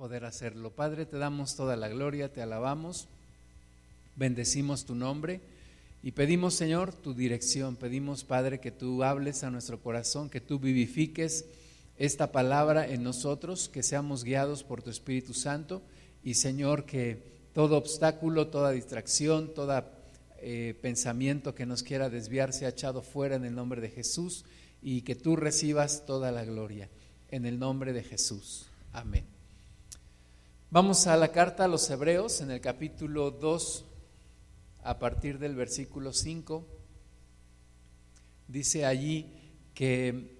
poder hacerlo. Padre, te damos toda la gloria, te alabamos, bendecimos tu nombre y pedimos, Señor, tu dirección. Pedimos, Padre, que tú hables a nuestro corazón, que tú vivifiques esta palabra en nosotros, que seamos guiados por tu Espíritu Santo y, Señor, que todo obstáculo, toda distracción, todo eh, pensamiento que nos quiera desviar sea echado fuera en el nombre de Jesús y que tú recibas toda la gloria en el nombre de Jesús. Amén. Vamos a la carta a los Hebreos en el capítulo 2, a partir del versículo 5. Dice allí que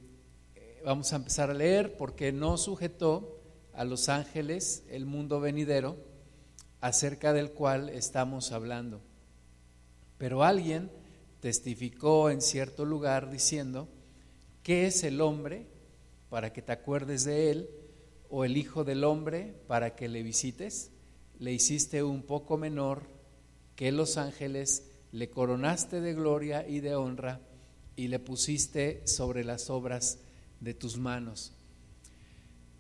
eh, vamos a empezar a leer porque no sujetó a los ángeles el mundo venidero acerca del cual estamos hablando. Pero alguien testificó en cierto lugar diciendo, ¿qué es el hombre para que te acuerdes de él? O el Hijo del Hombre para que le visites? Le hiciste un poco menor que los ángeles, le coronaste de gloria y de honra y le pusiste sobre las obras de tus manos.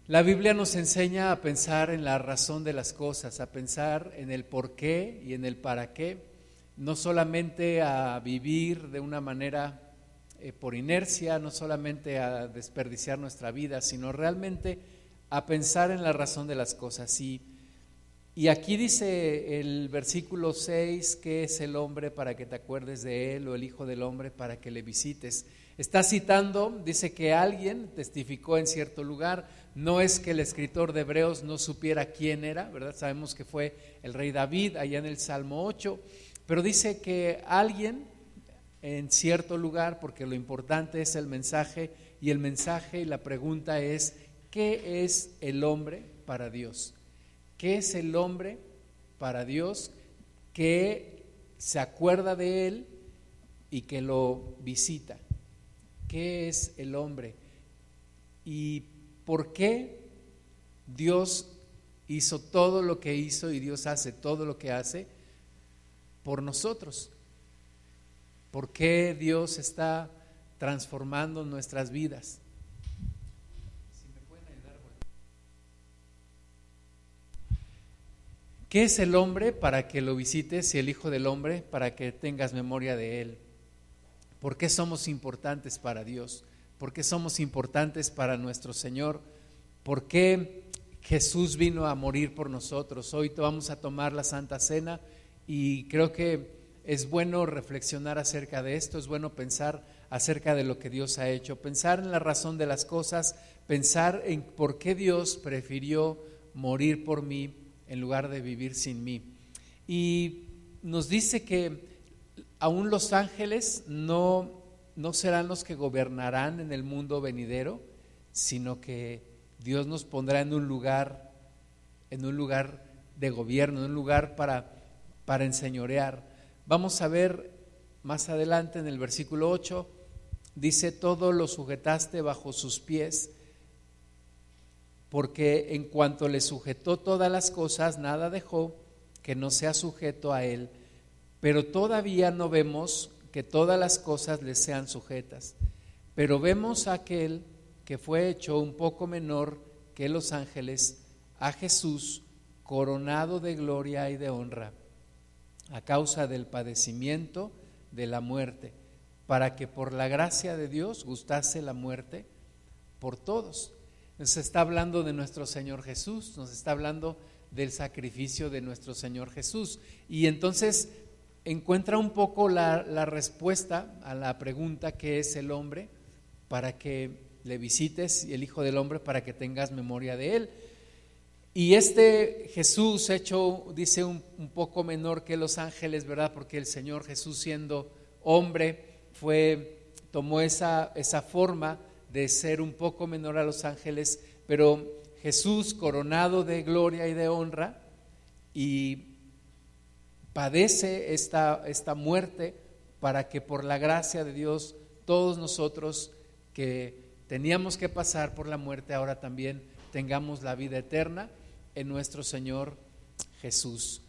La Biblia nos enseña a pensar en la razón de las cosas, a pensar en el por qué y en el para qué, no solamente a vivir de una manera eh, por inercia, no solamente a desperdiciar nuestra vida, sino realmente a pensar en la razón de las cosas. Y, y aquí dice el versículo 6 que es el hombre para que te acuerdes de él o el hijo del hombre para que le visites. Está citando, dice que alguien testificó en cierto lugar, no es que el escritor de Hebreos no supiera quién era, ¿verdad? Sabemos que fue el rey David allá en el Salmo 8, pero dice que alguien en cierto lugar, porque lo importante es el mensaje, y el mensaje y la pregunta es, ¿Qué es el hombre para Dios? ¿Qué es el hombre para Dios que se acuerda de él y que lo visita? ¿Qué es el hombre? ¿Y por qué Dios hizo todo lo que hizo y Dios hace todo lo que hace por nosotros? ¿Por qué Dios está transformando nuestras vidas? ¿Qué es el hombre para que lo visites y el Hijo del Hombre para que tengas memoria de él? ¿Por qué somos importantes para Dios? ¿Por qué somos importantes para nuestro Señor? ¿Por qué Jesús vino a morir por nosotros? Hoy vamos a tomar la Santa Cena y creo que es bueno reflexionar acerca de esto, es bueno pensar acerca de lo que Dios ha hecho, pensar en la razón de las cosas, pensar en por qué Dios prefirió morir por mí en lugar de vivir sin mí. Y nos dice que aún los ángeles no, no serán los que gobernarán en el mundo venidero, sino que Dios nos pondrá en un lugar, en un lugar de gobierno, en un lugar para, para enseñorear. Vamos a ver más adelante en el versículo 8, dice, todo lo sujetaste bajo sus pies porque en cuanto le sujetó todas las cosas, nada dejó que no sea sujeto a él, pero todavía no vemos que todas las cosas le sean sujetas, pero vemos a aquel que fue hecho un poco menor que los ángeles, a Jesús coronado de gloria y de honra, a causa del padecimiento de la muerte, para que por la gracia de Dios gustase la muerte por todos nos está hablando de nuestro Señor Jesús, nos está hablando del sacrificio de nuestro Señor Jesús. Y entonces encuentra un poco la, respuesta a la pregunta que es el hombre para que le visites y el Hijo del Hombre para que tengas memoria de él. Y este Jesús hecho, dice, un, un, poco menor que los ángeles, ¿verdad? Porque el Señor Jesús siendo hombre fue, tomó esa, esa forma de ser un poco menor a los ángeles, pero Jesús coronado de gloria y de honra y padece esta, esta muerte para que por la gracia de Dios todos nosotros que teníamos que pasar por la muerte ahora también tengamos la vida eterna en nuestro Señor Jesús.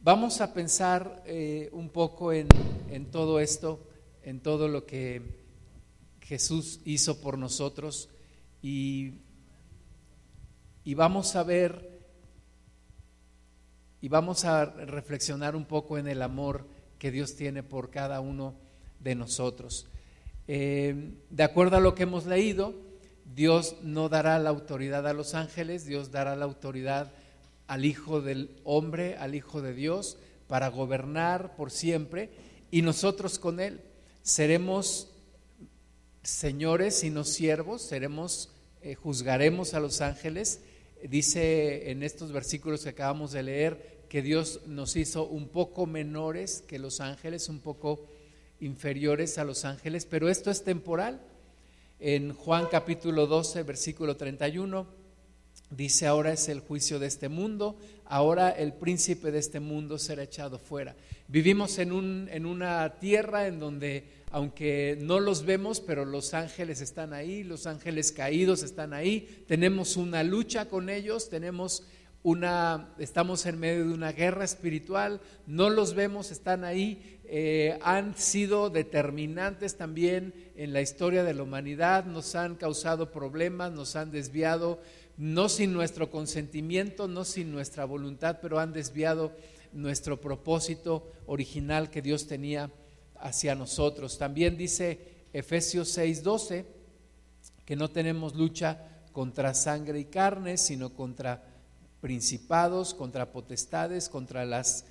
Vamos a pensar eh, un poco en, en todo esto, en todo lo que Jesús hizo por nosotros y, y vamos a ver y vamos a reflexionar un poco en el amor que Dios tiene por cada uno de nosotros. Eh, de acuerdo a lo que hemos leído, Dios no dará la autoridad a los ángeles, Dios dará la autoridad al Hijo del Hombre, al Hijo de Dios, para gobernar por siempre, y nosotros con Él seremos señores y no siervos, seremos, eh, juzgaremos a los ángeles. Dice en estos versículos que acabamos de leer que Dios nos hizo un poco menores que los ángeles, un poco inferiores a los ángeles, pero esto es temporal. En Juan capítulo 12, versículo 31, dice, ahora es el juicio de este mundo, ahora el príncipe de este mundo será echado fuera. Vivimos en, un, en una tierra en donde, aunque no los vemos, pero los ángeles están ahí, los ángeles caídos están ahí, tenemos una lucha con ellos, tenemos una, estamos en medio de una guerra espiritual, no los vemos, están ahí, eh, han sido determinantes también en la historia de la humanidad, nos han causado problemas, nos han desviado, no sin nuestro consentimiento, no sin nuestra voluntad, pero han desviado nuestro propósito original que Dios tenía hacia nosotros. También dice Efesios 6:12 que no tenemos lucha contra sangre y carne, sino contra principados, contra potestades, contra las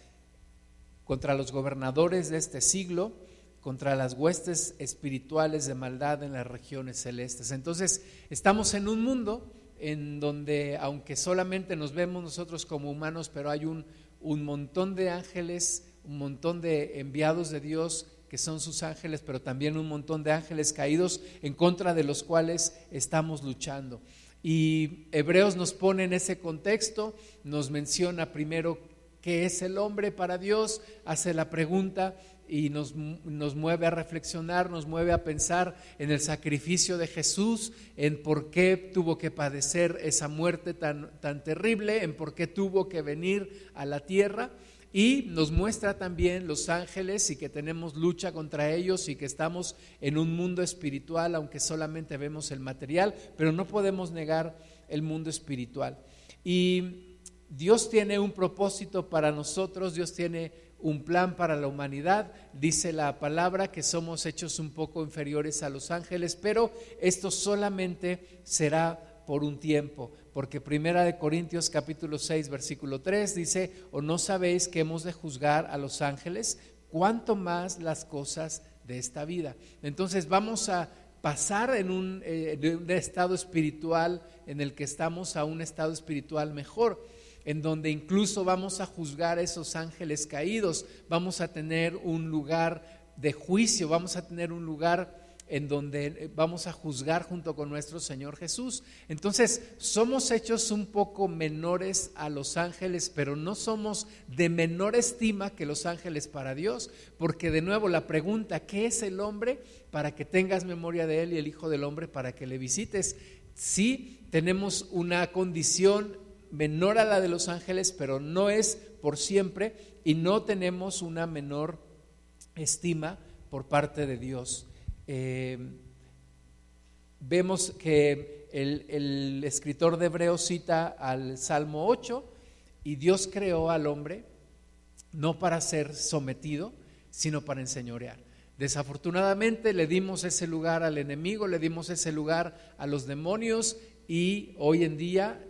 contra los gobernadores de este siglo, contra las huestes espirituales de maldad en las regiones celestes. Entonces, estamos en un mundo en donde, aunque solamente nos vemos nosotros como humanos, pero hay un, un montón de ángeles, un montón de enviados de Dios que son sus ángeles, pero también un montón de ángeles caídos en contra de los cuales estamos luchando. Y Hebreos nos pone en ese contexto, nos menciona primero ¿Qué es el hombre para Dios? Hace la pregunta y nos, nos, mueve a reflexionar, nos mueve a pensar en el sacrificio de Jesús, en por qué tuvo que padecer esa muerte tan, tan terrible, en por qué tuvo que venir a la tierra. Y nos muestra también los ángeles y que tenemos lucha contra ellos y que estamos en un mundo espiritual, aunque solamente vemos el material, pero no podemos negar el mundo espiritual. Y Dios tiene un propósito para nosotros, Dios tiene un plan para la humanidad. Dice la palabra que somos hechos un poco inferiores a los ángeles, pero esto solamente será por un tiempo, porque Primera de Corintios capítulo 6 versículo 3 dice, "O no sabéis que hemos de juzgar a los ángeles, cuanto más las cosas de esta vida." Entonces vamos a pasar en un, eh, de un estado espiritual en el que estamos a un estado espiritual mejor en donde incluso vamos a juzgar a esos ángeles caídos, vamos a tener un lugar de juicio, vamos a tener un lugar en donde eh, vamos a juzgar junto con nuestro Señor Jesús. Entonces, somos hechos un poco menores a los ángeles, pero no somos de menor estima que los ángeles para Dios, porque de nuevo la pregunta, ¿qué es el hombre? Para que tengas memoria de él y el Hijo del Hombre para que le visites. Sí, tenemos una condición menor a la de los ángeles, pero no es por siempre y no tenemos una menor estima por parte de Dios. Eh, vemos que el, el, escritor de Hebreos cita al Salmo 8 y Dios creó al hombre no para ser sometido, sino para enseñorear. Desafortunadamente le dimos ese lugar al enemigo, le dimos ese lugar a los demonios y hoy en día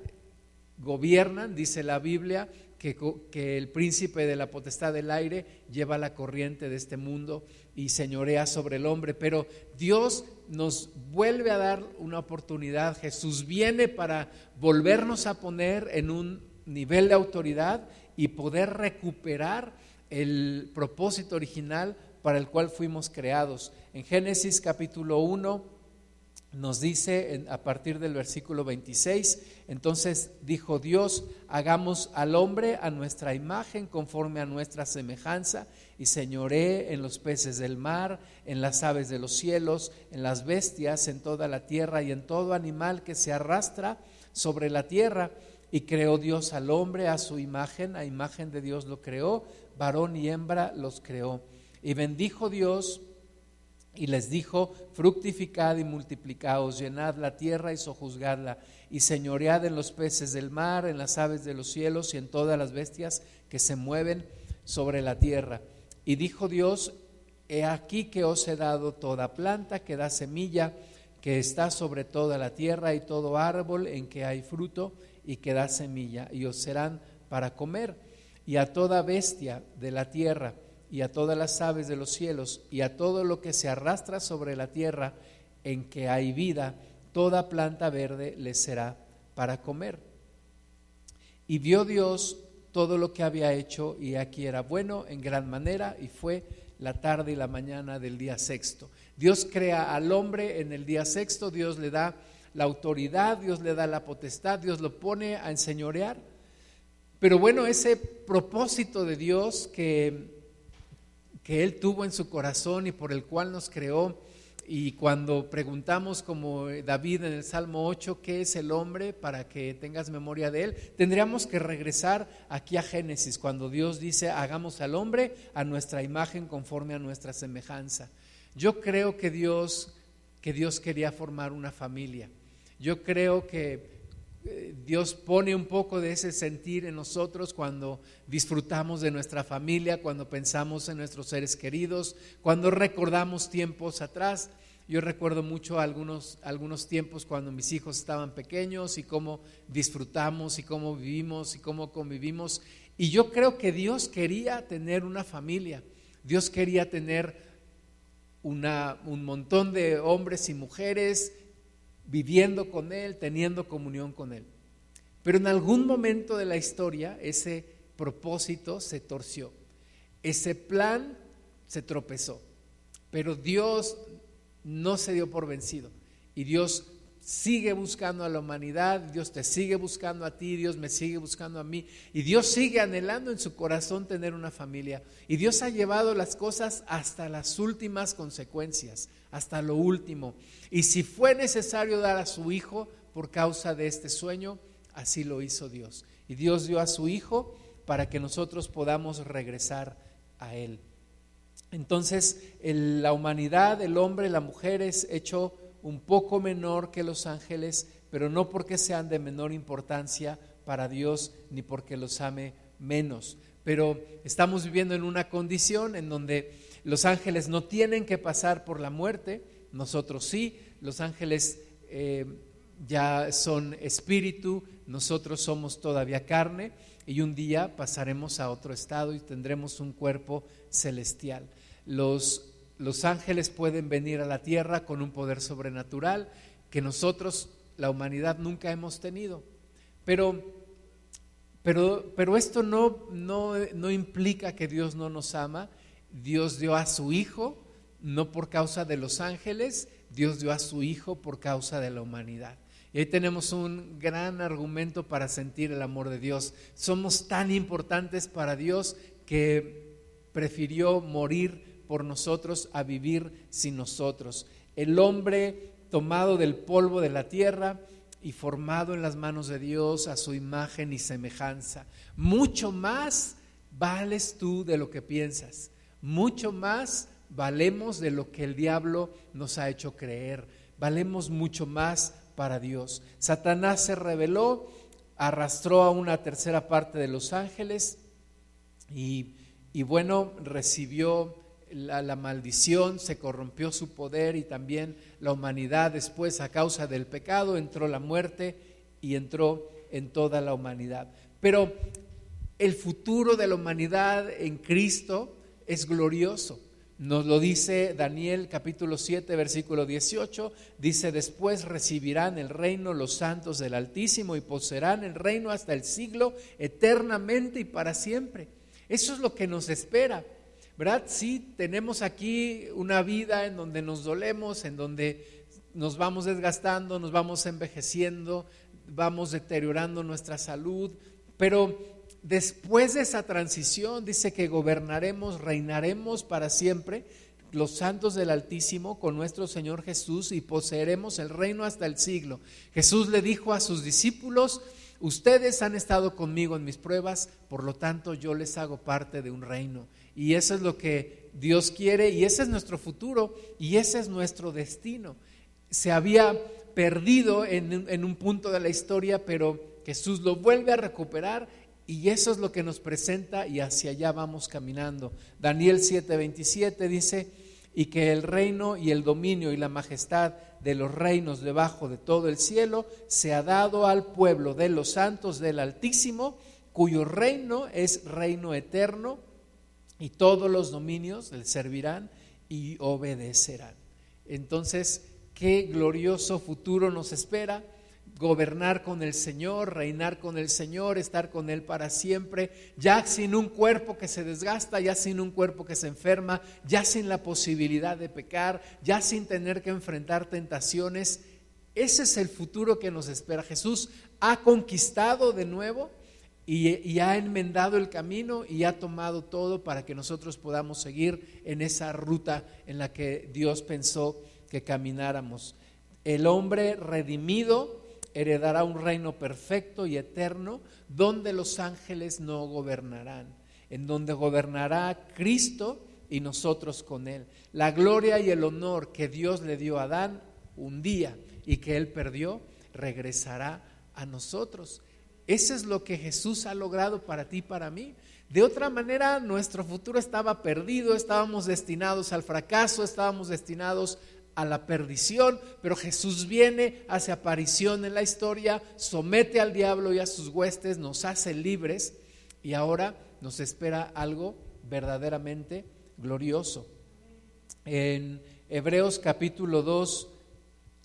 gobiernan, dice la Biblia, que, el príncipe de la potestad del aire lleva la corriente de este mundo y señorea sobre el hombre. Pero Dios nos vuelve a dar una oportunidad. Jesús viene para volvernos a poner en un nivel de autoridad y poder recuperar el propósito original para el cual fuimos creados. En Génesis capítulo 1 nos dice a partir del versículo 26, entonces dijo Dios, hagamos al hombre a nuestra imagen, conforme a nuestra semejanza, y señoré en los peces del mar, en las aves de los cielos, en las bestias, en toda la tierra y en todo animal que se arrastra sobre la tierra. Y creó Dios al hombre a su imagen, a imagen de Dios lo creó, varón y hembra los creó. Y bendijo Dios Y les dijo, fructificad y multiplicaos, llenad la tierra y sojuzgadla, y señoread en los peces del mar, en las aves de los cielos y en todas las bestias que se mueven sobre la tierra. Y dijo Dios, he aquí que os he dado toda planta que da semilla, que está sobre toda la tierra, y todo árbol en que hay fruto y que da semilla, y os serán para comer, y a toda bestia de la tierra, y a todas las aves de los cielos, y a todo lo que se arrastra sobre la tierra en que hay vida, toda planta verde les será para comer. Y vio Dios todo lo que había hecho, y aquí era bueno en gran manera, y fue la tarde y la mañana del día sexto. Dios crea al hombre en el día sexto, Dios le da la autoridad, Dios le da la potestad, Dios lo pone a enseñorear. Pero bueno, ese propósito de Dios que, que Él tuvo en su corazón y por el cual nos creó, y cuando preguntamos como David en el Salmo 8, ¿qué es el hombre para que tengas memoria de él? Tendríamos que regresar aquí a Génesis, cuando Dios dice, hagamos al hombre a nuestra imagen conforme a nuestra semejanza. Yo creo que Dios, que Dios quería formar una familia. Yo creo que Dios pone un poco de ese sentir en nosotros cuando disfrutamos de nuestra familia, cuando pensamos en nuestros seres queridos, cuando recordamos tiempos atrás. Yo recuerdo mucho algunos, algunos tiempos cuando mis hijos estaban pequeños y cómo disfrutamos y cómo vivimos y cómo convivimos. Y yo creo que Dios quería tener una familia. Dios quería tener una, un montón de hombres y mujeres viviendo con Él, teniendo comunión con Él. Pero en algún momento de la historia ese propósito se torció, ese plan se tropezó, pero Dios no se dio por vencido. Y Dios sigue buscando a la humanidad, Dios te sigue buscando a ti, Dios me sigue buscando a mí. Y Dios sigue anhelando en su corazón tener una familia. Y Dios ha llevado las cosas hasta las últimas consecuencias, hasta lo último. Y si fue necesario dar a su hijo por causa de este sueño, así lo hizo Dios. Y Dios dio a su hijo para que nosotros podamos regresar a él. Entonces, la humanidad, el hombre, la mujer es hecho un poco menor que los ángeles, pero no porque sean de menor importancia para Dios ni porque los ame menos. Pero estamos viviendo en una condición en donde los ángeles no tienen que pasar por la muerte, nosotros sí, los ángeles eh, ya son espíritu, nosotros somos todavía carne y un día pasaremos a otro estado y tendremos un cuerpo celestial. Los, los ángeles pueden venir a la tierra con un poder sobrenatural que nosotros, la humanidad, nunca hemos tenido. Pero, pero, pero esto no, no, no implica que Dios no nos ama. Dios dio a su Hijo, no por causa de los ángeles, Dios dio a su Hijo por causa de la humanidad. Y ahí tenemos un gran argumento para sentir el amor de Dios. Somos tan importantes para Dios que prefirió morir por nosotros a vivir sin nosotros. El hombre tomado del polvo de la tierra y formado en las manos de Dios a su imagen y semejanza. Mucho más vales tú de lo que piensas. Mucho más valemos de lo que el diablo nos ha hecho creer. Valemos mucho más para Dios. Satanás se rebeló, arrastró a una tercera parte de los ángeles y, y bueno, recibió la, maldición, se corrompió su poder y también la humanidad después a causa del pecado entró la muerte y entró en toda la humanidad. Pero el futuro de la humanidad en Cristo es glorioso. Nos lo dice Daniel capítulo 7 versículo 18. Dice, después recibirán el reino los santos del Altísimo y poseerán el reino hasta el siglo eternamente y para siempre. Eso es lo que nos espera. ¿Verdad? Sí, tenemos aquí una vida en donde nos dolemos, en donde nos vamos desgastando, nos vamos envejeciendo, vamos deteriorando nuestra salud, pero después de esa transición dice que gobernaremos, reinaremos para siempre los santos del Altísimo con nuestro Señor Jesús y poseeremos el reino hasta el siglo. Jesús le dijo a sus discípulos, Ustedes han estado conmigo en mis pruebas, por lo tanto yo les hago parte de un reino. Y eso es lo que Dios quiere y ese es nuestro futuro y ese es nuestro destino. Se había perdido en, un punto de la historia, pero Jesús lo vuelve a recuperar y eso es lo que nos presenta y hacia allá vamos caminando. Daniel 7:27 dice, y que el reino y el dominio y la majestad de los reinos debajo de todo el cielo se ha dado al pueblo de los santos del Altísimo, cuyo reino es reino eterno, y todos los dominios le servirán y obedecerán. Entonces, qué glorioso futuro nos espera gobernar con el Señor, reinar con el Señor, estar con Él para siempre, ya sin un cuerpo que se desgasta, ya sin un cuerpo que se enferma, ya sin la posibilidad de pecar, ya sin tener que enfrentar tentaciones. Ese es el futuro que nos espera. Jesús ha conquistado de nuevo y, ha enmendado el camino y ha tomado todo para que nosotros podamos seguir en esa ruta en la que Dios pensó que camináramos. El hombre redimido, heredará un reino perfecto y eterno donde los ángeles no gobernarán, en donde gobernará Cristo y nosotros con Él. La gloria y el honor que Dios le dio a Adán un día y que Él perdió, regresará a nosotros. Ese es lo que Jesús ha logrado para ti y para mí. De otra manera, nuestro futuro estaba perdido, estábamos destinados al fracaso, estábamos destinados a la perdición, pero Jesús viene, hace aparición en la historia, somete al diablo y a sus huestes, nos hace libres y ahora nos espera algo verdaderamente glorioso. En Hebreos capítulo 2,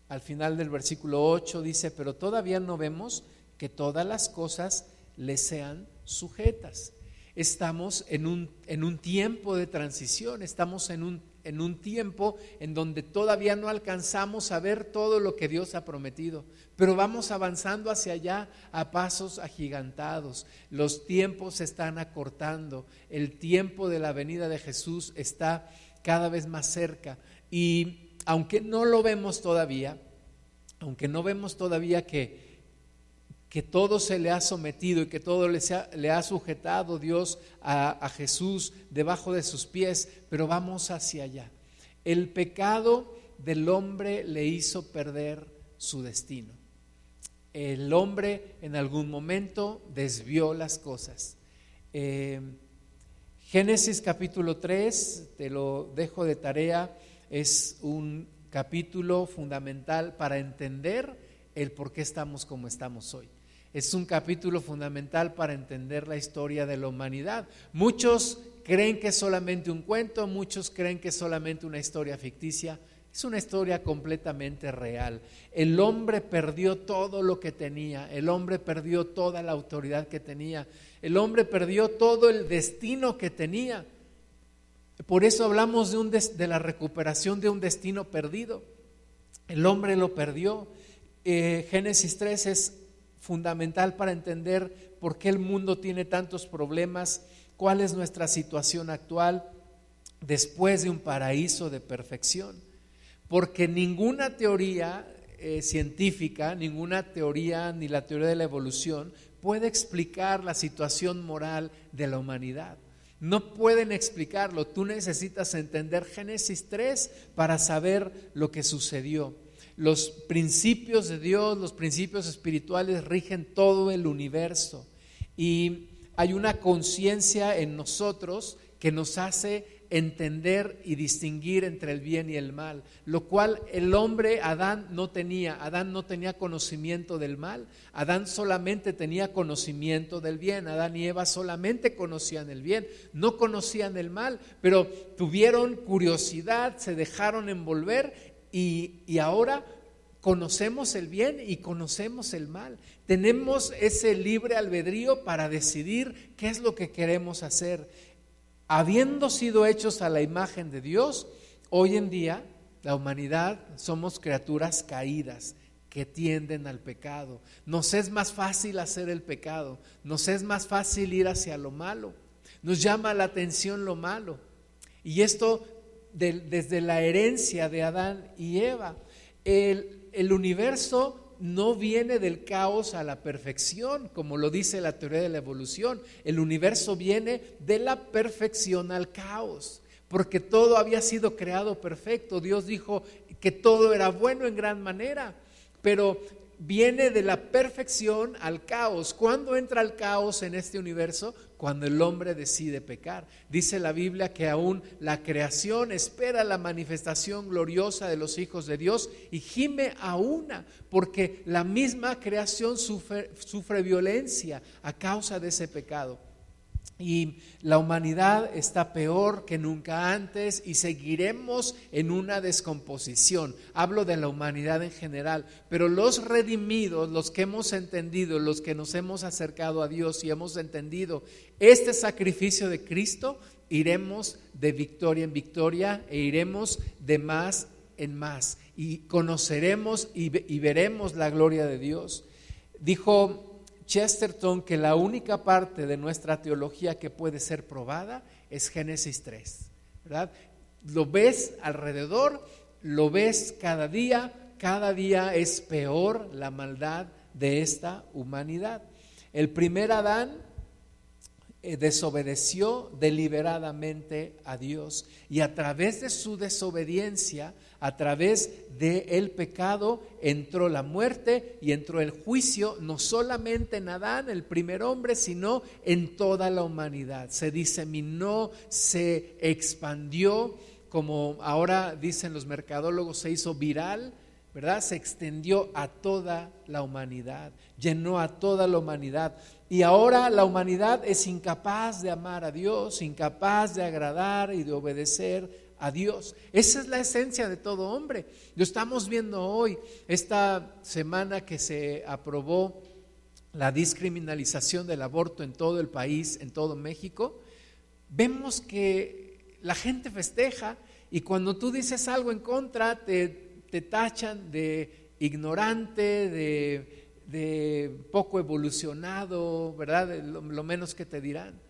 al final del versículo 8 dice, pero todavía no vemos que todas las cosas le sean sujetas. Estamos en un, en un tiempo de transición, estamos en un en un tiempo en donde todavía no alcanzamos a ver todo lo que Dios ha prometido, pero vamos avanzando hacia allá a pasos agigantados. Los tiempos se están acortando, el tiempo de la venida de Jesús está cada vez más cerca. Y aunque no lo vemos todavía, aunque no vemos todavía que que todo se le ha sometido y que todo le, le ha sujetado Dios a, Jesús debajo de sus pies, pero vamos hacia allá. El pecado del hombre le hizo perder su destino. El hombre en algún momento desvió las cosas. Eh, Génesis capítulo 3, te lo dejo de tarea, es un capítulo fundamental para entender el por qué estamos como estamos hoy es un capítulo fundamental para entender la historia de la humanidad. Muchos creen que es solamente un cuento, muchos creen que es solamente una historia ficticia. Es una historia completamente real. El hombre perdió todo lo que tenía, el hombre perdió toda la autoridad que tenía, el hombre perdió todo el destino que tenía. Por eso hablamos de, un de la recuperación de un destino perdido. El hombre lo perdió. Eh, Génesis 3 es fundamental para entender por qué el mundo tiene tantos problemas, cuál es nuestra situación actual después de un paraíso de perfección. Porque ninguna teoría eh, científica, ninguna teoría, ni la teoría de la evolución, puede explicar la situación moral de la humanidad. No pueden explicarlo. Tú necesitas entender Génesis 3 para saber lo que sucedió. Los principios de Dios, los principios espirituales rigen todo el universo. Y hay una conciencia en nosotros que nos hace entender y distinguir entre el bien y el mal, lo cual el hombre Adán no tenía. Adán no tenía conocimiento del mal, Adán solamente tenía conocimiento del bien, Adán y Eva solamente conocían el bien, no conocían el mal, pero tuvieron curiosidad, se dejaron envolver y, ahora conocemos el bien y conocemos el mal. Tenemos ese libre albedrío para decidir qué es lo que queremos hacer. Habiendo sido hechos a la imagen de Dios, hoy en día la humanidad somos criaturas caídas que tienden al pecado. Nos es más fácil hacer el pecado, nos es más fácil ir hacia lo malo, nos llama la atención lo malo. Y esto desde la herencia de Adán y Eva. El, el universo no viene del caos a la perfección, como lo dice la teoría de la evolución. El universo viene de la perfección al caos, porque todo había sido creado perfecto. Dios dijo que todo era bueno en gran manera, pero viene de la perfección al caos. ¿Cuándo entra el caos en este universo? Cuando el hombre decide pecar. Dice la Biblia que aún la creación espera la manifestación gloriosa de los hijos de Dios y gime a una, porque la misma creación sufre, sufre violencia a causa de ese pecado. Y la humanidad está peor que nunca antes y seguiremos en una descomposición. Hablo de la humanidad en general, pero los redimidos, los que hemos entendido, los que nos hemos acercado a Dios y hemos entendido este sacrificio de Cristo, iremos de victoria en victoria e iremos de más en más y conoceremos y, veremos la gloria de Dios. Dijo Chesterton que la única parte de nuestra teología que puede ser probada es Génesis 3, ¿verdad? Lo ves alrededor, lo ves cada día, cada día es peor la maldad de esta humanidad. El primer Adán eh, desobedeció deliberadamente a Dios y a través de su desobediencia a través del el pecado entró la muerte y entró el juicio, no solamente en Adán, el primer hombre, sino en toda la humanidad. Se diseminó, se expandió, como ahora dicen los mercadólogos, se hizo viral, ¿verdad? Se extendió a toda la humanidad, llenó a toda la humanidad. Y ahora la humanidad es incapaz de amar a Dios, incapaz de agradar y de obedecer a Dios. Esa es la esencia de todo hombre. Lo estamos viendo hoy, esta semana que se aprobó la discriminalización del aborto en todo el país, en todo México, vemos que la gente festeja y cuando tú dices algo en contra te, te tachan de ignorante, de, poco evolucionado, ¿verdad? lo menos que te dirán.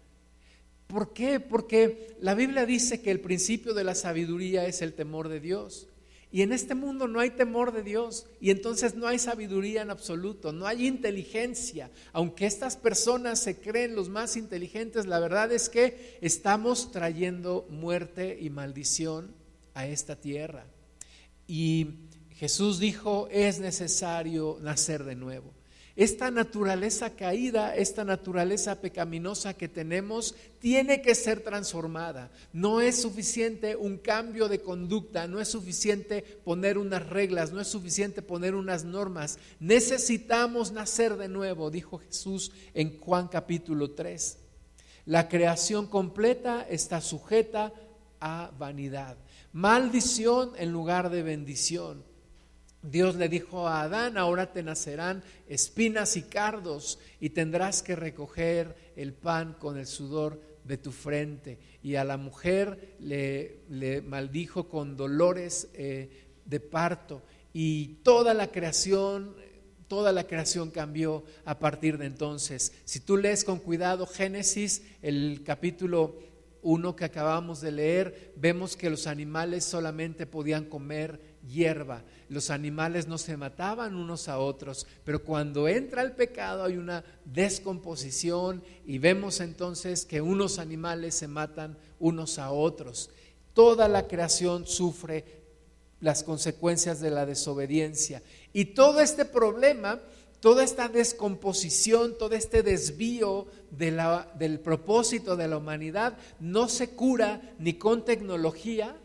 ¿Por qué? Porque la Biblia dice que el principio de la sabiduría es el temor de Dios. Y en este mundo no hay temor de Dios y entonces no hay sabiduría en absoluto, no hay inteligencia. Aunque estas personas se creen los más inteligentes, la verdad es que estamos trayendo muerte y maldición a esta tierra. Y Jesús dijo, es necesario nacer de nuevo. Esta naturaleza caída, esta naturaleza pecaminosa que tenemos, tiene que ser transformada. No es suficiente un cambio de conducta, no es suficiente poner unas reglas, no es suficiente poner unas normas. Necesitamos nacer de nuevo, dijo Jesús en Juan capítulo 3. La creación completa está sujeta a vanidad. Maldición en lugar de bendición. Dios le dijo a Adán, ahora te nacerán espinas y cardos y tendrás que recoger el pan con el sudor de tu frente. Y a la mujer le, le maldijo con dolores eh, de parto. Y toda la creación, toda la creación cambió a partir de entonces. Si tú lees con cuidado Génesis, el capítulo 1 que acabamos de leer, vemos que los animales solamente podían comer hierba. Los animales no se mataban unos a otros, pero cuando entra el pecado hay una descomposición y vemos entonces que unos animales se matan unos a otros. Toda la creación sufre las consecuencias de la desobediencia. Y todo este problema, toda esta descomposición, todo este desvío del propósito de la humanidad no se cura ni con tecnología,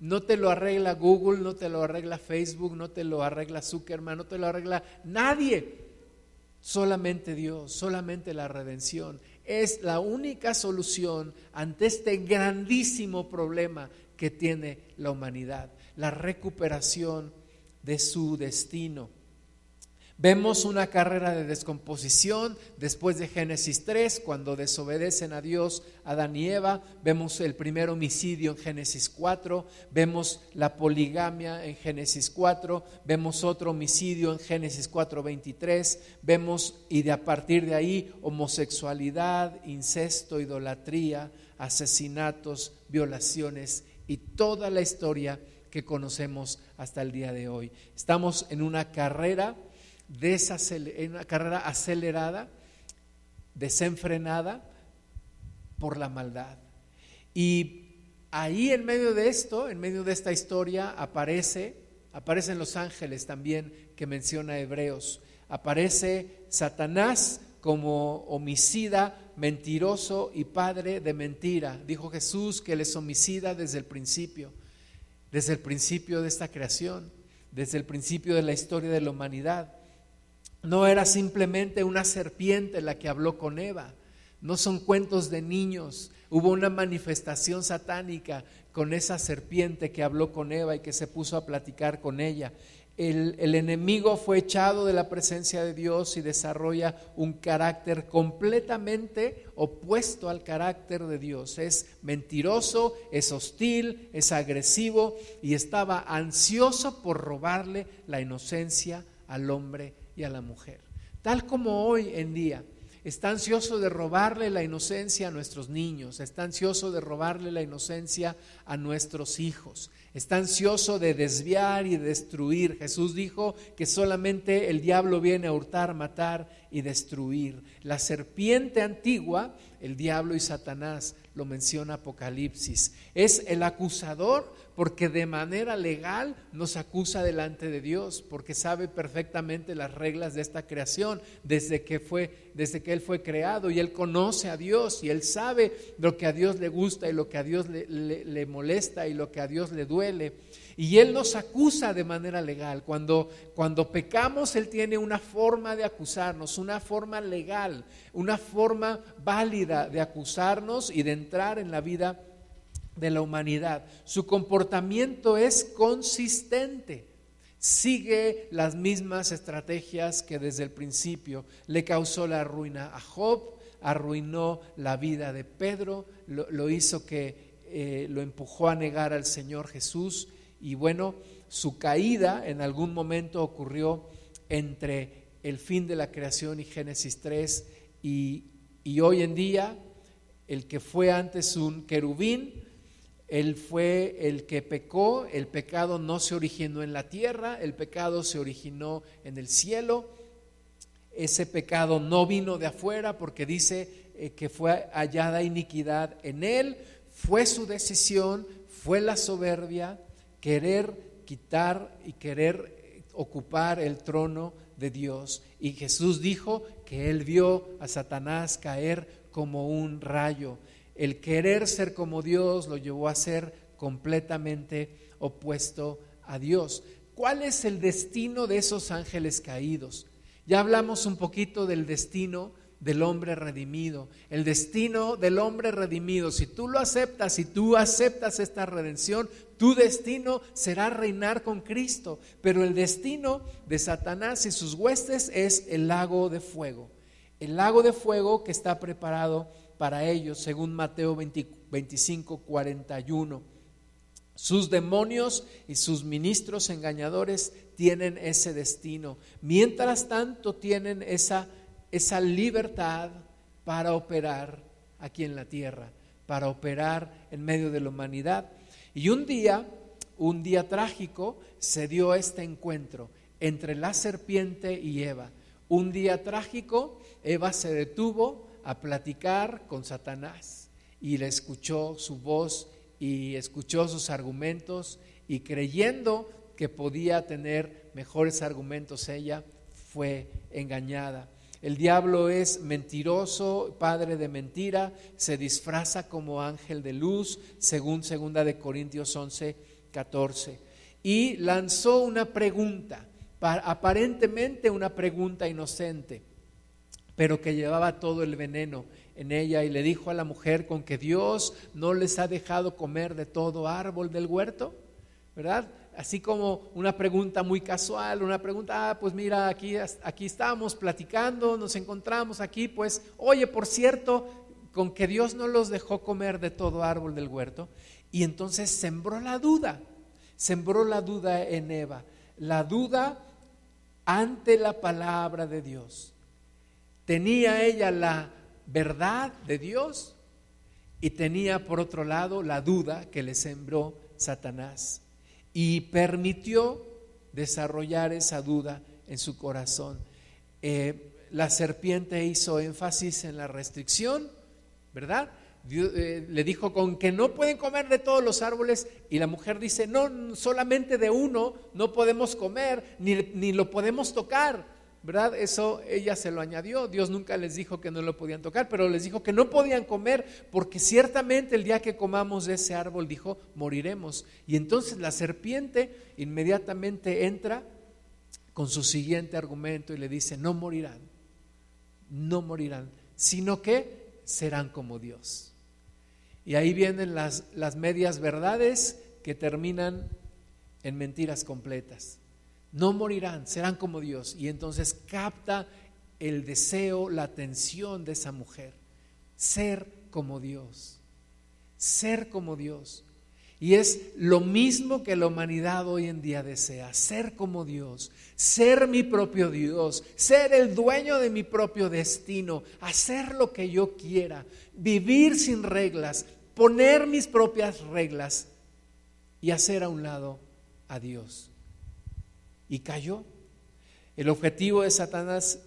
no te lo arregla Google, no te lo arregla Facebook, no te lo arregla Zuckerman, no te lo arregla nadie. Solamente Dios, solamente la redención. Es la única solución ante este grandísimo problema que tiene la humanidad, la recuperación de su destino. Vemos una carrera de descomposición después de Génesis 3, cuando desobedecen a Dios Adán y Eva. Vemos el primer homicidio en Génesis 4. Vemos la poligamia en Génesis 4. Vemos otro homicidio en Génesis 4:23. Vemos, y de a partir de ahí, homosexualidad, incesto, idolatría, asesinatos, violaciones y toda la historia que conocemos hasta el día de hoy. Estamos en una carrera una carrera acelerada, desenfrenada por la maldad. Y ahí en medio de esto, en medio de esta historia, aparece, aparecen los ángeles también que menciona Hebreos. Aparece Satanás como homicida, mentiroso y padre de mentira. Dijo Jesús que él es homicida desde el principio, desde el principio de esta creación, desde el principio de la historia de la humanidad. No era simplemente una serpiente la que habló con Eva, no son cuentos de niños. Hubo una manifestación satánica con esa serpiente que habló con Eva y que se puso a platicar con ella. El, enemigo fue echado de la presencia de Dios y desarrolla un carácter completamente opuesto al carácter de Dios. Es mentiroso, es hostil, es agresivo y estaba ansioso por robarle la inocencia al hombre y a la mujer. Tal como hoy en día está ansioso de robarle la inocencia a nuestros niños, está ansioso de robarle la inocencia a nuestros hijos, está ansioso de desviar y destruir. Jesús dijo que solamente el diablo viene a hurtar, matar y destruir. La serpiente antigua, el diablo y Satanás, lo menciona Apocalipsis, es el acusador porque de manera legal nos acusa delante de Dios, porque sabe perfectamente las reglas de esta creación desde que fue desde que él fue creado y él conoce a Dios y él sabe lo que a Dios le gusta y lo que a Dios le, le molesta y lo que a Dios le duele. Y Él nos acusa de manera legal. Cuando, cuando pecamos, Él tiene una forma de acusarnos, una forma legal, una forma válida de acusarnos y de entrar en la vida de la humanidad. Su comportamiento es consistente. Sigue las mismas estrategias que desde el principio le causó la ruina a Job, arruinó la vida de Pedro, lo, hizo que eh, lo empujó a negar al Señor Jesús y bueno, su caída en algún momento ocurrió entre el fin de la creación y Génesis 3 y, y hoy en día el que fue antes un querubín, él fue el que pecó, el pecado no se originó en la tierra, el pecado se originó en el cielo. Ese pecado no vino de afuera porque dice eh, que fue hallada iniquidad en él, fue su decisión, fue la soberbia, querer quitar y querer eh, ocupar el trono de Dios. Y Jesús dijo que él vio a Satanás caer como un rayo el querer ser como Dios lo llevó a ser completamente opuesto a Dios. ¿Cuál es el destino de esos ángeles caídos? Ya hablamos un poquito del destino del hombre redimido. El destino del hombre redimido, si tú lo aceptas, si tú aceptas esta redención, tu destino será reinar con Cristo. Pero el destino de Satanás y sus huestes es el lago de fuego. El lago de fuego que está preparado para ellos, según Mateo 25, 41. Sus demonios y sus ministros engañadores tienen ese destino. Mientras tanto tienen esa, esa libertad para operar aquí en la tierra, para operar en medio de la humanidad. Y un día, un día trágico, se dio este encuentro entre la serpiente y Eva. Un día trágico, Eva se detuvo, a platicar con Satanás y le escuchó su voz y escuchó sus argumentos y creyendo que podía tener mejores argumentos ella, fue engañada. El diablo es mentiroso, padre de mentira, se disfraza como ángel de luz, según segunda de Corintios 11, 14. Y lanzó una pregunta, aparentemente una pregunta inocente pero que llevaba todo el veneno en ella y le dijo a la mujer con que Dios no les ha dejado comer de todo árbol del huerto, ¿verdad? Así como una pregunta muy casual, una pregunta, ah, pues mira, aquí, aquí estamos platicando, nos encontramos aquí, pues, oye, por cierto, con que Dios no los dejó comer de todo árbol del huerto. Y entonces sembró la duda, sembró la duda en Eva, la duda ante la palabra de Dios. Tenía ella la verdad de Dios y tenía por otro lado la duda que le sembró Satanás y permitió desarrollar esa duda en su corazón. Eh, la serpiente hizo énfasis en la restricción, ¿verdad? Eh, le dijo con que no pueden comer de todos los árboles y la mujer dice, no, solamente de uno no podemos comer, ni, ni lo podemos tocar. ¿Verdad? Eso ella se lo añadió. Dios nunca les dijo que no lo podían tocar, pero les dijo que no podían comer porque ciertamente el día que comamos de ese árbol, dijo, moriremos. Y entonces la serpiente inmediatamente entra con su siguiente argumento y le dice, no morirán, no morirán, sino que serán como Dios. Y ahí vienen las, las medias verdades que terminan en mentiras completas. No morirán, serán como Dios. Y entonces capta el deseo, la atención de esa mujer. Ser como Dios. Ser como Dios. Y es lo mismo que la humanidad hoy en día desea, ser como Dios, ser mi propio Dios, ser el dueño de mi propio destino, hacer lo que yo quiera, vivir sin reglas, poner mis propias reglas y hacer a un lado a Dios y cayó. El objetivo de Satanás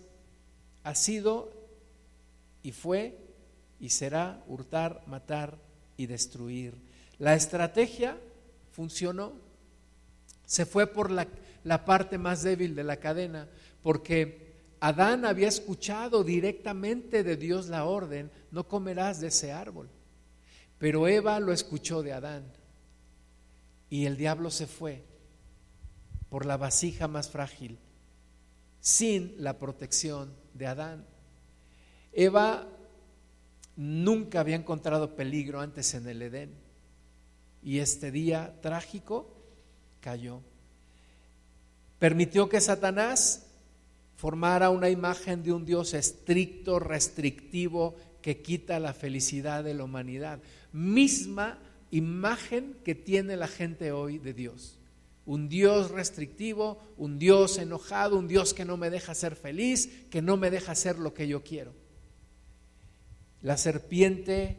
ha sido y fue y será hurtar, matar y destruir. La estrategia funcionó. Se fue por la, la parte más débil de la cadena, porque Adán había escuchado directamente de Dios la orden, no comerás de ese árbol. Pero Eva lo escuchó de Adán. Y el diablo se fue por la vasija más frágil, sin la protección de Adán. Eva nunca había encontrado peligro antes en el Edén y este día trágico cayó. Permitió que Satanás formara una imagen de un Dios estricto, restrictivo, que quita la felicidad de la humanidad. Misma imagen que tiene la gente hoy de Dios un Dios restrictivo, un Dios enojado, un Dios que no me deja ser feliz, que no me deja hacer lo que yo quiero. La serpiente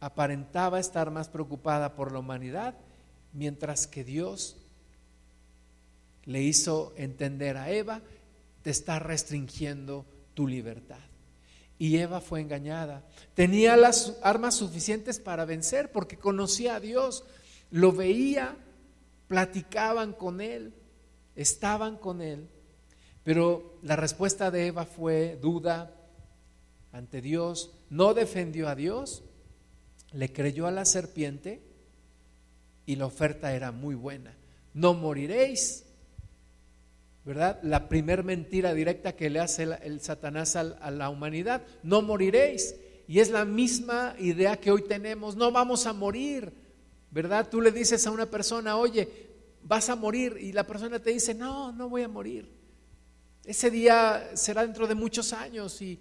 aparentaba estar más preocupada por la humanidad, mientras que Dios le hizo entender a Eva, te está restringiendo tu libertad. Y Eva fue engañada. Tenía las armas suficientes para vencer porque conocía a Dios, lo veía, platicaban con él, estaban con él, pero la respuesta de Eva fue duda ante Dios, no defendió a Dios, le creyó a la serpiente y la oferta era muy buena. No moriréis, ¿verdad? La primer mentira directa que le hace el, Satanás a la humanidad, no moriréis. Y es la misma idea que hoy tenemos, no vamos a morir. ¿Verdad? Tú le dices a una persona, oye, vas a morir y la persona te dice, no, no voy a morir. Ese día será dentro de muchos años y,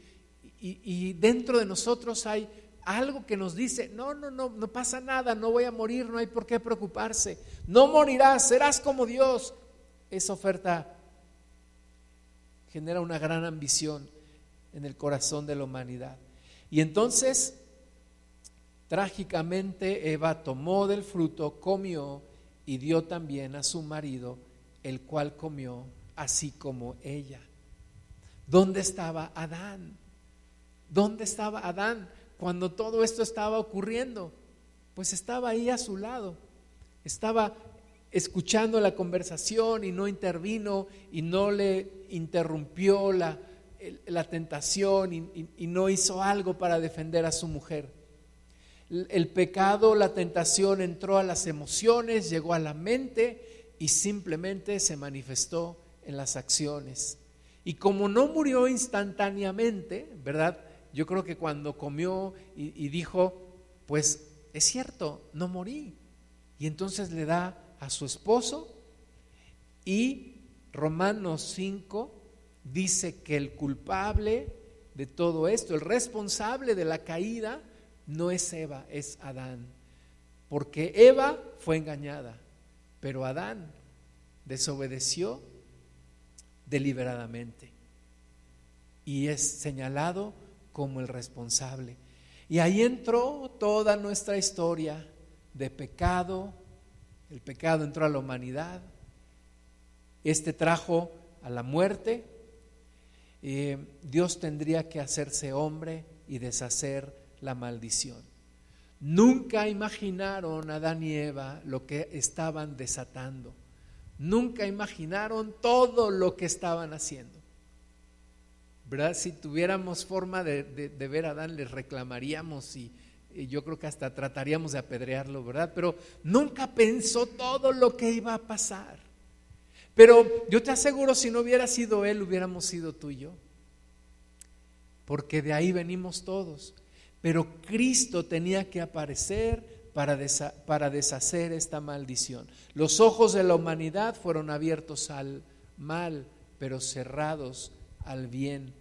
y, dentro de nosotros hay algo que nos dice, no, no, no, no pasa nada, no voy a morir, no hay por qué preocuparse, no morirás, serás como Dios. Esa oferta genera una gran ambición en el corazón de la humanidad. Y entonces Trágicamente Eva tomó del fruto, comió y dio también a su marido, el cual comió así como ella. ¿Dónde estaba Adán? ¿Dónde estaba Adán cuando todo esto estaba ocurriendo? Pues estaba ahí a su lado. Estaba escuchando la conversación y no intervino y no le interrumpió la, la tentación y, y no hizo algo para defender a su mujer. El pecado, la tentación entró a las emociones, llegó a la mente y simplemente se manifestó en las acciones. Y como no murió instantáneamente, ¿verdad? Yo creo que cuando comió y, dijo, pues es cierto, no morí. Y entonces le da a su esposo y Romanos 5 dice que el culpable de todo esto, el responsable de la caída, no es Eva, es Adán. Porque Eva fue engañada, pero Adán desobedeció deliberadamente y es señalado como el responsable. Y ahí entró toda nuestra historia de pecado, el pecado entró a la humanidad Este trajo a la muerte. Eh, Dios tendría que hacerse hombre y deshacer la maldición. Nunca imaginaron Adán y Eva lo que estaban desatando. Nunca imaginaron todo lo que estaban haciendo. ¿Verdad? Si tuviéramos forma de, ver a Adán, les reclamaríamos y, y yo creo que hasta trataríamos de apedrearlo, ¿verdad? Pero nunca pensó todo lo que iba a pasar. Pero yo te aseguro, si no hubiera sido él, hubiéramos sido tú y yo. Porque de ahí venimos todos. Pero Cristo tenía que aparecer para, para deshacer esta maldición. Los ojos de la humanidad fueron abiertos al mal, pero cerrados al bien.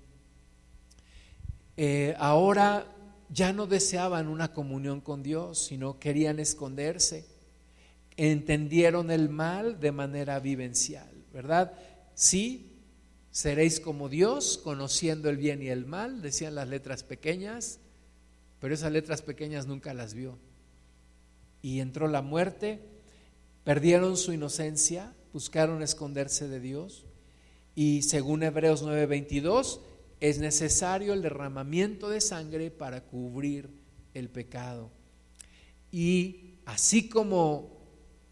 Eh, ahora ya no deseaban una comunión con Dios, sino querían esconderse. Entendieron el mal de manera vivencial, ¿verdad? Sí, seréis como Dios, conociendo el bien y el mal, decían las letras pequeñas, pero esas letras pequeñas nunca las vio. Y entró la muerte, perdieron su inocencia, buscaron esconderse de Dios, y según Hebreos 9:22, es necesario el derramamiento de sangre para cubrir el pecado. Y así como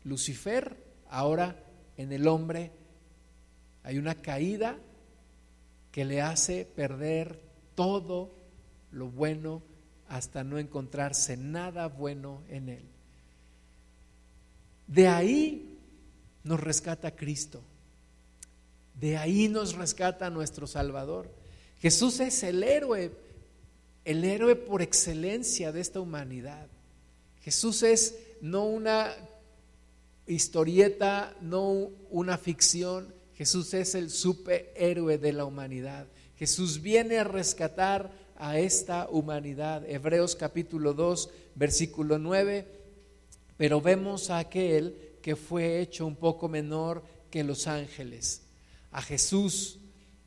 Lucifer, ahora en el hombre hay una caída que le hace perder todo lo bueno hasta no encontrarse nada bueno en él. De ahí nos rescata Cristo. De ahí nos rescata nuestro Salvador. Jesús es el héroe, el héroe por excelencia de esta humanidad. Jesús es no una historieta, no una ficción. Jesús es el superhéroe de la humanidad. Jesús viene a rescatar a esta humanidad. Hebreos capítulo 2, versículo 9. Pero vemos a aquel que fue hecho un poco menor que los ángeles, a Jesús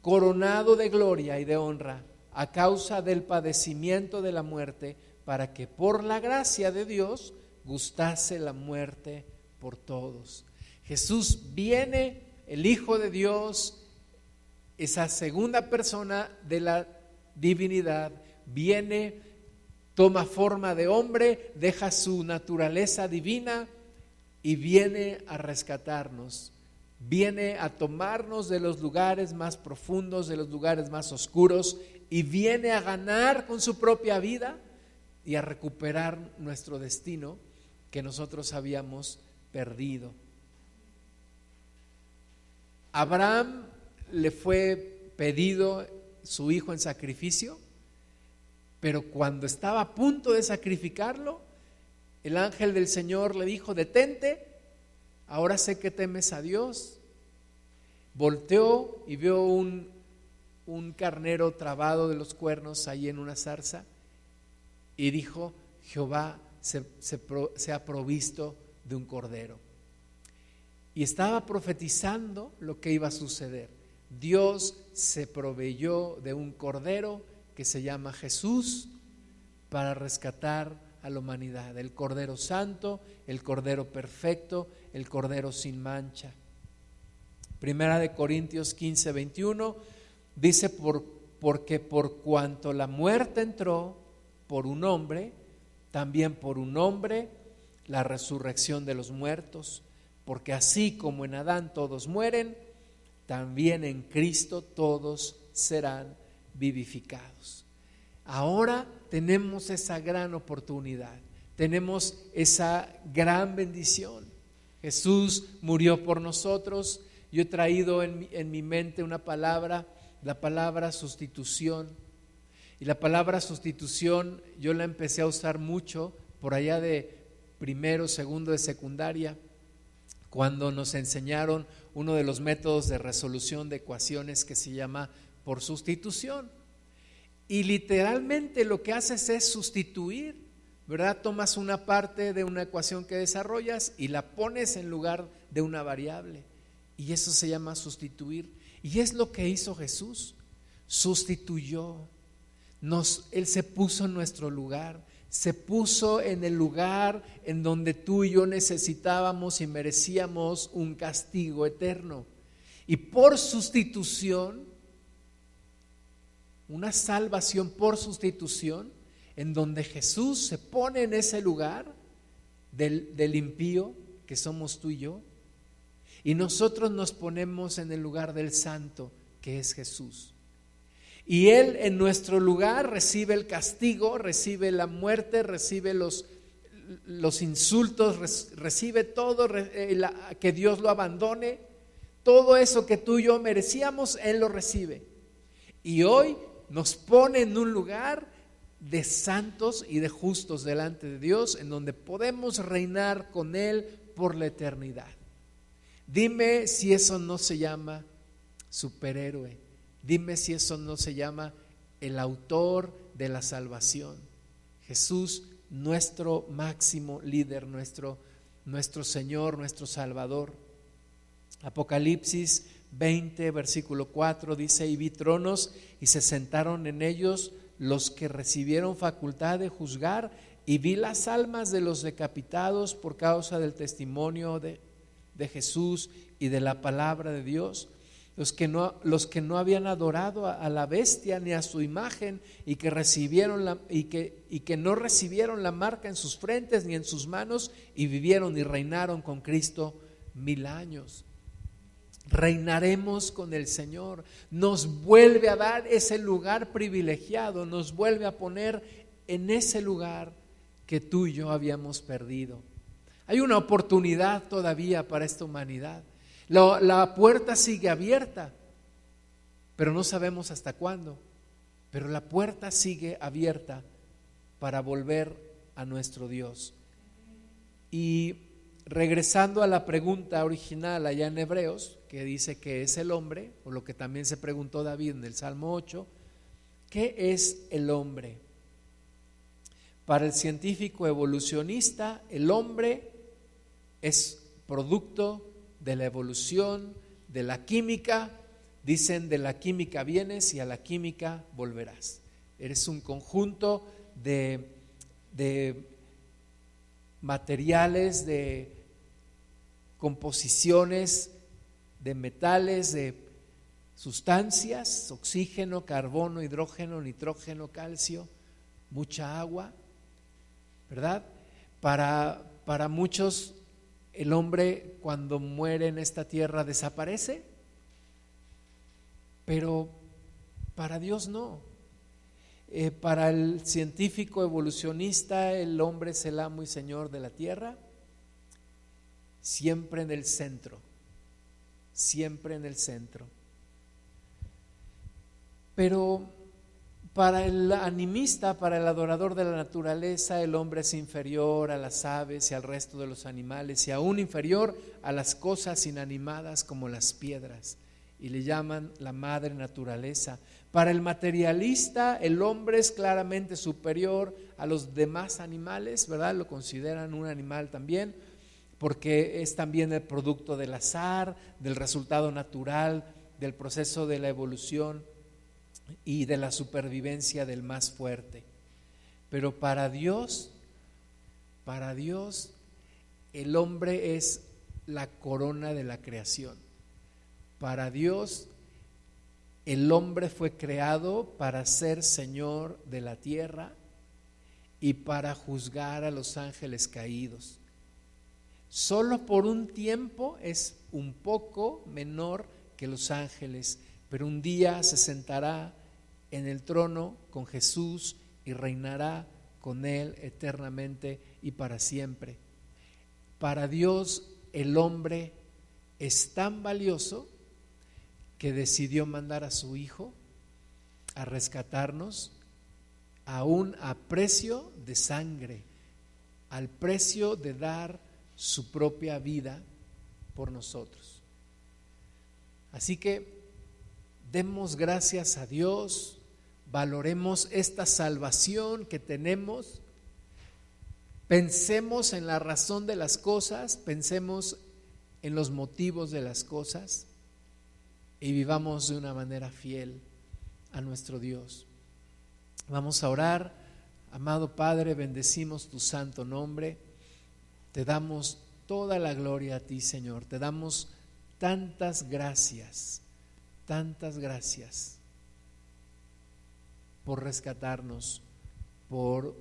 coronado de gloria y de honra a causa del padecimiento de la muerte, para que por la gracia de Dios gustase la muerte por todos. Jesús viene, el Hijo de Dios, esa segunda persona de la divinidad, viene, toma forma de hombre, deja su naturaleza divina y viene a rescatarnos viene a tomarnos de los lugares más profundos, de los lugares más oscuros, y viene a ganar con su propia vida y a recuperar nuestro destino que nosotros habíamos perdido. Abraham le fue pedido su hijo en sacrificio, pero cuando estaba a punto de sacrificarlo, el ángel del Señor le dijo, detente, ahora sé que temes a Dios. Volteó y vio un, un carnero trabado de los cuernos ahí en una zarza y dijo, Jehová se, se ha provisto de un cordero. Y estaba profetizando lo que iba a suceder. Dios se proveyó de un cordero que se llama Jesús para rescatar a la humanidad, el Cordero Santo, el Cordero Perfecto, el Cordero sin mancha. Primera de Corintios 15, 21 dice, por, porque por cuanto la muerte entró por un hombre, también por un hombre la resurrección de los muertos, porque así como en Adán todos mueren, también en Cristo todos serán vivificados. Ahora tenemos esa gran oportunidad, tenemos esa gran bendición. Jesús murió por nosotros. Yo he traído en mi, en mi mente una palabra, la palabra sustitución. Y la palabra sustitución yo la empecé a usar mucho por allá de primero, segundo de secundaria, cuando nos enseñaron uno de los métodos de resolución de ecuaciones que se llama por sustitución. Y literalmente lo que haces es sustituir, ¿verdad? Tomas una parte de una ecuación que desarrollas y la pones en lugar de una variable. Y eso se llama sustituir. Y es lo que hizo Jesús. Sustituyó. Nos, él se puso en nuestro lugar. Se puso en el lugar en donde tú y yo necesitábamos y merecíamos un castigo eterno. Y por sustitución, una salvación por sustitución, en donde Jesús se pone en ese lugar del, del impío que somos tú y yo, y nosotros nos ponemos en el lugar del santo que es Jesús. Y Él en nuestro lugar recibe el castigo, recibe la muerte, recibe los, los insultos, recibe todo, eh, que Dios lo abandone. Todo eso que tú y yo merecíamos, Él lo recibe. Y hoy nos pone en un lugar de santos y de justos delante de Dios, en donde podemos reinar con Él por la eternidad. Dime si eso no se llama superhéroe. Dime si eso no se llama el autor de la salvación. Jesús, nuestro máximo líder, nuestro, nuestro Señor, nuestro Salvador. Apocalipsis 20, versículo 4 dice, y vi tronos y se sentaron en ellos los que recibieron facultad de juzgar, y vi las almas de los decapitados por causa del testimonio de, de Jesús y de la palabra de Dios los que no, los que no habían adorado a, la bestia ni a su imagen y que, recibieron la, y, que, y que no recibieron la marca en sus frentes ni en sus manos y vivieron y reinaron con Cristo mil años. Reinaremos con el Señor, nos vuelve a dar ese lugar privilegiado, nos vuelve a poner en ese lugar que tú y yo habíamos perdido. Hay una oportunidad todavía para esta humanidad. La, puerta sigue abierta, pero no sabemos hasta cuándo. Pero la puerta sigue abierta para volver a nuestro Dios. Y regresando a la pregunta original allá en Hebreos, que dice que es el hombre, o lo que también se preguntó David en el Salmo 8, ¿qué es el hombre? Para el científico evolucionista, el hombre es producto de la evolución, de la química. Dicen, de la química vienes y a la química volverás. Eres un conjunto de, de materiales, de composiciones, de metales, de sustancias, oxígeno, carbono, hidrógeno, nitrógeno, calcio, mucha agua, ¿verdad? Para, para muchos el hombre cuando muere en esta tierra desaparece, pero para Dios no. Eh, para el científico evolucionista, el hombre es el amo y señor de la tierra, siempre en el centro, siempre en el centro. Pero para el animista, para el adorador de la naturaleza, el hombre es inferior a las aves y al resto de los animales y aún inferior a las cosas inanimadas como las piedras y le llaman la madre naturaleza. Para el materialista, el hombre es claramente superior a los demás animales, ¿verdad? Lo consideran un animal también, porque es también el producto del azar, del resultado natural, del proceso de la evolución y de la supervivencia del más fuerte. Pero para Dios, para Dios, el hombre es la corona de la creación. Para Dios, el hombre fue creado para ser Señor de la tierra y para juzgar a los ángeles caídos. Solo por un tiempo es un poco menor que los ángeles, pero un día se sentará en el trono con Jesús y reinará con Él eternamente y para siempre. Para Dios el hombre es tan valioso que decidió mandar a su Hijo a rescatarnos aún a precio de sangre, al precio de dar su propia vida por nosotros. Así que demos gracias a Dios valoremos esta salvación que tenemos, pensemos en la razón de las cosas, pensemos en los motivos de las cosas y vivamos de una manera fiel a nuestro Dios. Vamos a orar, amado Padre, bendecimos tu santo nombre, te damos toda la gloria a ti, Señor, te damos tantas gracias, tantas gracias por rescatarnos, por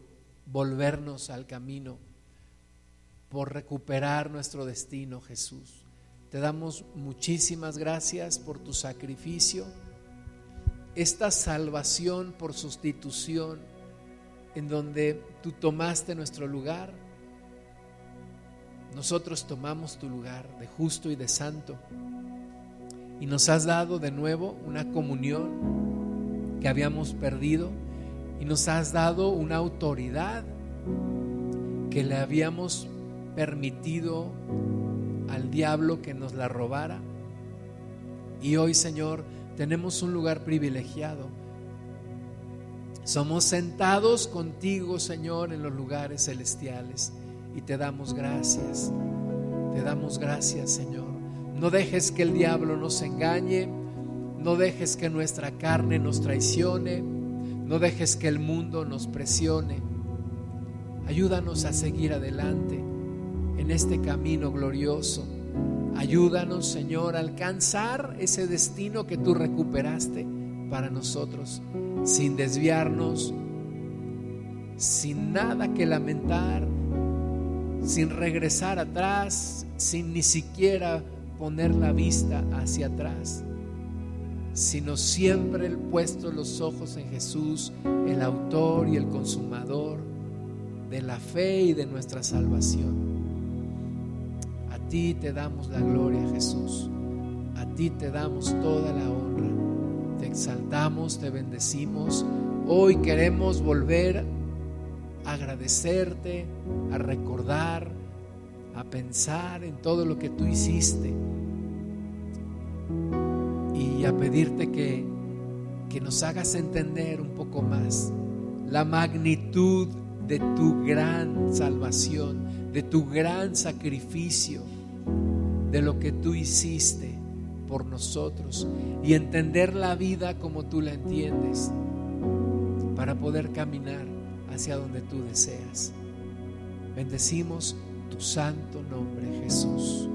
volvernos al camino, por recuperar nuestro destino, Jesús. Te damos muchísimas gracias por tu sacrificio, esta salvación por sustitución, en donde tú tomaste nuestro lugar, nosotros tomamos tu lugar de justo y de santo, y nos has dado de nuevo una comunión que habíamos perdido, y nos has dado una autoridad que le habíamos permitido al diablo que nos la robara. Y hoy, Señor, tenemos un lugar privilegiado. Somos sentados contigo, Señor, en los lugares celestiales y te damos gracias. Te damos gracias, Señor. No dejes que el diablo nos engañe. No dejes que nuestra carne nos traicione. No dejes que el mundo nos presione. Ayúdanos a seguir adelante en este camino glorioso. Ayúdanos, Señor, a alcanzar ese destino que tú recuperaste para nosotros, sin desviarnos, sin nada que lamentar, sin regresar atrás, sin ni siquiera poner la vista hacia atrás, sino siempre puesto los ojos en Jesús, el autor y el consumador de la fe y de nuestra salvación ti te damos la gloria, Jesús. A ti te damos toda la honra. Te exaltamos, te bendecimos. Hoy queremos volver a agradecerte, a recordar, a pensar en todo lo que tú hiciste y a pedirte que, que nos hagas entender un poco más la magnitud de tu gran salvación, de tu gran sacrificio de lo que tú hiciste por nosotros y entender la vida como tú la entiendes para poder caminar hacia donde tú deseas. Bendecimos tu santo nombre, Jesús.